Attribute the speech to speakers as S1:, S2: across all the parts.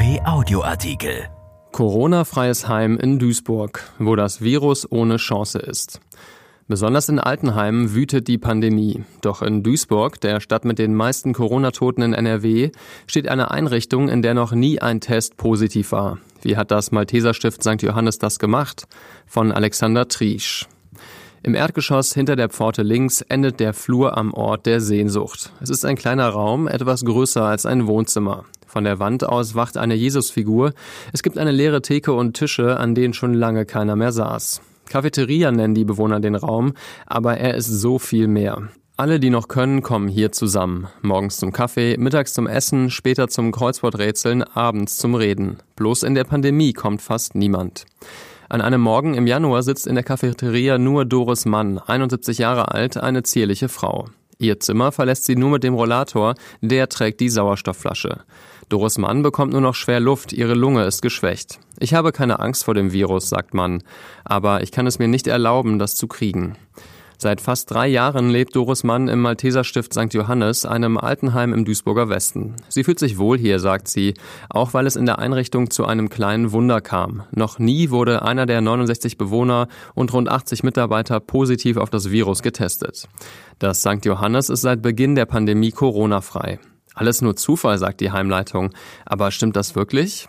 S1: RP Audioartikel.
S2: Corona-freies Heim in Duisburg, wo das Virus ohne Chance ist. Besonders in Altenheimen wütet die Pandemie. Doch in Duisburg, der Stadt mit den meisten Corona-Toten in NRW, steht eine Einrichtung, in der noch nie ein Test positiv war. Wie hat das Malteserstift St. Johannes das gemacht? Von Alexander Triesch. Im Erdgeschoss hinter der Pforte links endet der Flur am Ort der Sehnsucht. Es ist ein kleiner Raum, etwas größer als ein Wohnzimmer. Von der Wand aus wacht eine Jesusfigur. Es gibt eine leere Theke und Tische, an denen schon lange keiner mehr saß. Cafeteria nennen die Bewohner den Raum, aber er ist so viel mehr. Alle, die noch können, kommen hier zusammen. Morgens zum Kaffee, mittags zum Essen, später zum Kreuzworträtseln, abends zum Reden. Bloß in der Pandemie kommt fast niemand. An einem Morgen im Januar sitzt in der Cafeteria nur Doris Mann, 71 Jahre alt, eine zierliche Frau. Ihr Zimmer verlässt sie nur mit dem Rollator, der trägt die Sauerstoffflasche. Doris Mann bekommt nur noch schwer Luft, ihre Lunge ist geschwächt. Ich habe keine Angst vor dem Virus, sagt Mann, aber ich kann es mir nicht erlauben, das zu kriegen. Seit fast drei Jahren lebt Doris Mann im Malteserstift St. Johannes, einem Altenheim im Duisburger Westen. Sie fühlt sich wohl hier, sagt sie, auch weil es in der Einrichtung zu einem kleinen Wunder kam. Noch nie wurde einer der 69 Bewohner und rund 80 Mitarbeiter positiv auf das Virus getestet. Das St. Johannes ist seit Beginn der Pandemie Corona-frei. Alles nur Zufall, sagt die Heimleitung. Aber stimmt das wirklich?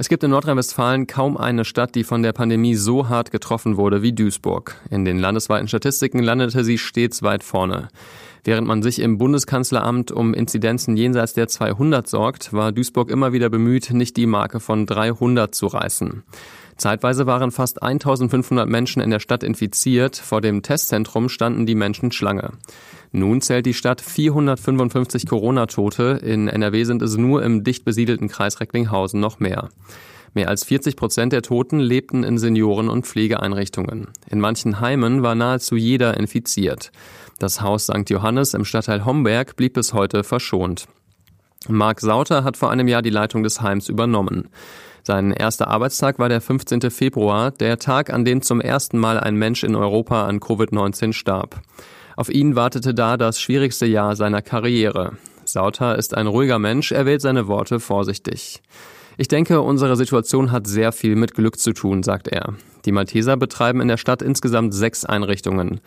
S2: Es gibt in Nordrhein-Westfalen kaum eine Stadt, die von der Pandemie so hart getroffen wurde wie Duisburg. In den landesweiten Statistiken landete sie stets weit vorne. Während man sich im Bundeskanzleramt um Inzidenzen jenseits der 200 sorgt, war Duisburg immer wieder bemüht, nicht die Marke von 300 zu reißen. Zeitweise waren fast 1500 Menschen in der Stadt infiziert. Vor dem Testzentrum standen die Menschen Schlange. Nun zählt die Stadt 455 Corona-Tote. In NRW sind es nur im dicht besiedelten Kreis Recklinghausen noch mehr. Mehr als 40 Prozent der Toten lebten in Senioren- und Pflegeeinrichtungen. In manchen Heimen war nahezu jeder infiziert. Das Haus St. Johannes im Stadtteil Homberg blieb bis heute verschont. Marc Sauter hat vor einem Jahr die Leitung des Heims übernommen. Sein erster Arbeitstag war der 15. Februar, der Tag, an dem zum ersten Mal ein Mensch in Europa an Covid-19 starb. Auf ihn wartete da das schwierigste Jahr seiner Karriere. Sauter ist ein ruhiger Mensch, er wählt seine Worte vorsichtig. Ich denke, unsere Situation hat sehr viel mit Glück zu tun, sagt er. Die Malteser betreiben in der Stadt insgesamt sechs Einrichtungen.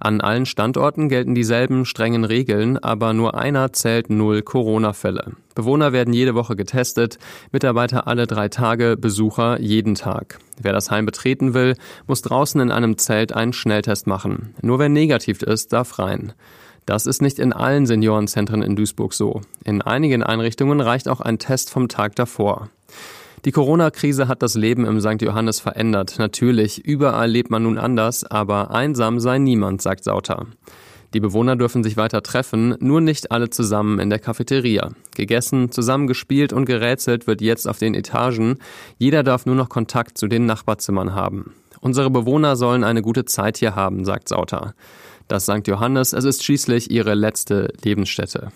S2: An allen Standorten gelten dieselben strengen Regeln, aber nur einer zählt null Corona-Fälle. Bewohner werden jede Woche getestet, Mitarbeiter alle drei Tage, Besucher jeden Tag. Wer das Heim betreten will, muss draußen in einem Zelt einen Schnelltest machen. Nur wer negativ ist, darf rein. Das ist nicht in allen Seniorenzentren in Duisburg so. In einigen Einrichtungen reicht auch ein Test vom Tag davor. Die Corona-Krise hat das Leben im St. Johannes verändert. Natürlich, überall lebt man nun anders, aber einsam sei niemand, sagt Sauter. Die Bewohner dürfen sich weiter treffen, nur nicht alle zusammen in der Cafeteria. Gegessen, zusammengespielt und gerätselt wird jetzt auf den Etagen. Jeder darf nur noch Kontakt zu den Nachbarzimmern haben. Unsere Bewohner sollen eine gute Zeit hier haben, sagt Sauter. Das St. Johannes, es ist schließlich ihre letzte Lebensstätte.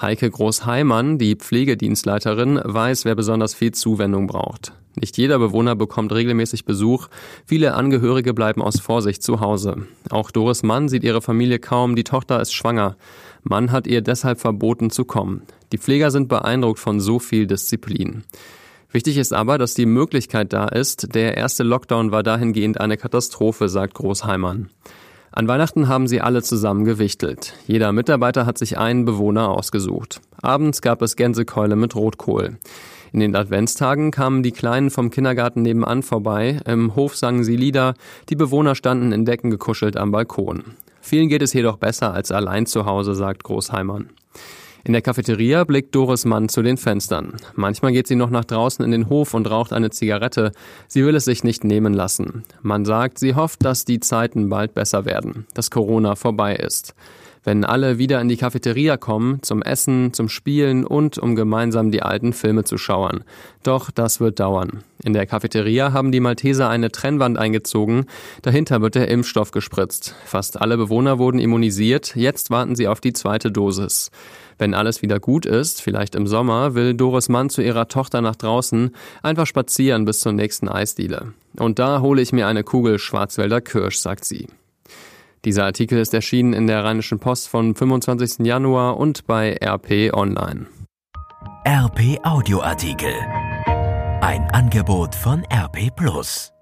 S2: Heike Groß-Heimann, die Pflegedienstleiterin, weiß, wer besonders viel Zuwendung braucht. Nicht jeder Bewohner bekommt regelmäßig Besuch. Viele Angehörige bleiben aus Vorsicht zu Hause. Auch Doris Mann sieht ihre Familie kaum. Die Tochter ist schwanger. Mann hat ihr deshalb verboten zu kommen. Die Pfleger sind beeindruckt von so viel Disziplin. Wichtig ist aber, dass die Möglichkeit da ist. Der erste Lockdown war dahingehend eine Katastrophe, sagt Großheimann. An Weihnachten haben sie alle zusammen gewichtelt. Jeder Mitarbeiter hat sich einen Bewohner ausgesucht. Abends gab es Gänsekeule mit Rotkohl. In den Adventstagen kamen die Kleinen vom Kindergarten nebenan vorbei. Im Hof sangen sie Lieder. Die Bewohner standen in Decken gekuschelt am Balkon. Vielen geht es jedoch besser als allein zu Hause, sagt Großheimann. In der Cafeteria blickt Doris Mann zu den Fenstern. Manchmal geht sie noch nach draußen in den Hof und raucht eine Zigarette. Sie will es sich nicht nehmen lassen. Man sagt, sie hofft, dass die Zeiten bald besser werden, dass Corona vorbei ist. Wenn alle wieder in die Cafeteria kommen, zum Essen, zum Spielen und um gemeinsam die alten Filme zu schauern. Doch das wird dauern. In der Cafeteria haben die Malteser eine Trennwand eingezogen. Dahinter wird der Impfstoff gespritzt. Fast alle Bewohner wurden immunisiert. Jetzt warten sie auf die zweite Dosis. Wenn alles wieder gut ist, vielleicht im Sommer, will Doris Mann zu ihrer Tochter nach draußen einfach spazieren bis zur nächsten Eisdiele. Und da hole ich mir eine Kugel Schwarzwälder Kirsch, sagt sie. Dieser Artikel ist erschienen in der Rheinischen Post vom 25. Januar und bei RP Online.
S1: RP Audioartikel. Ein Angebot von RP Plus.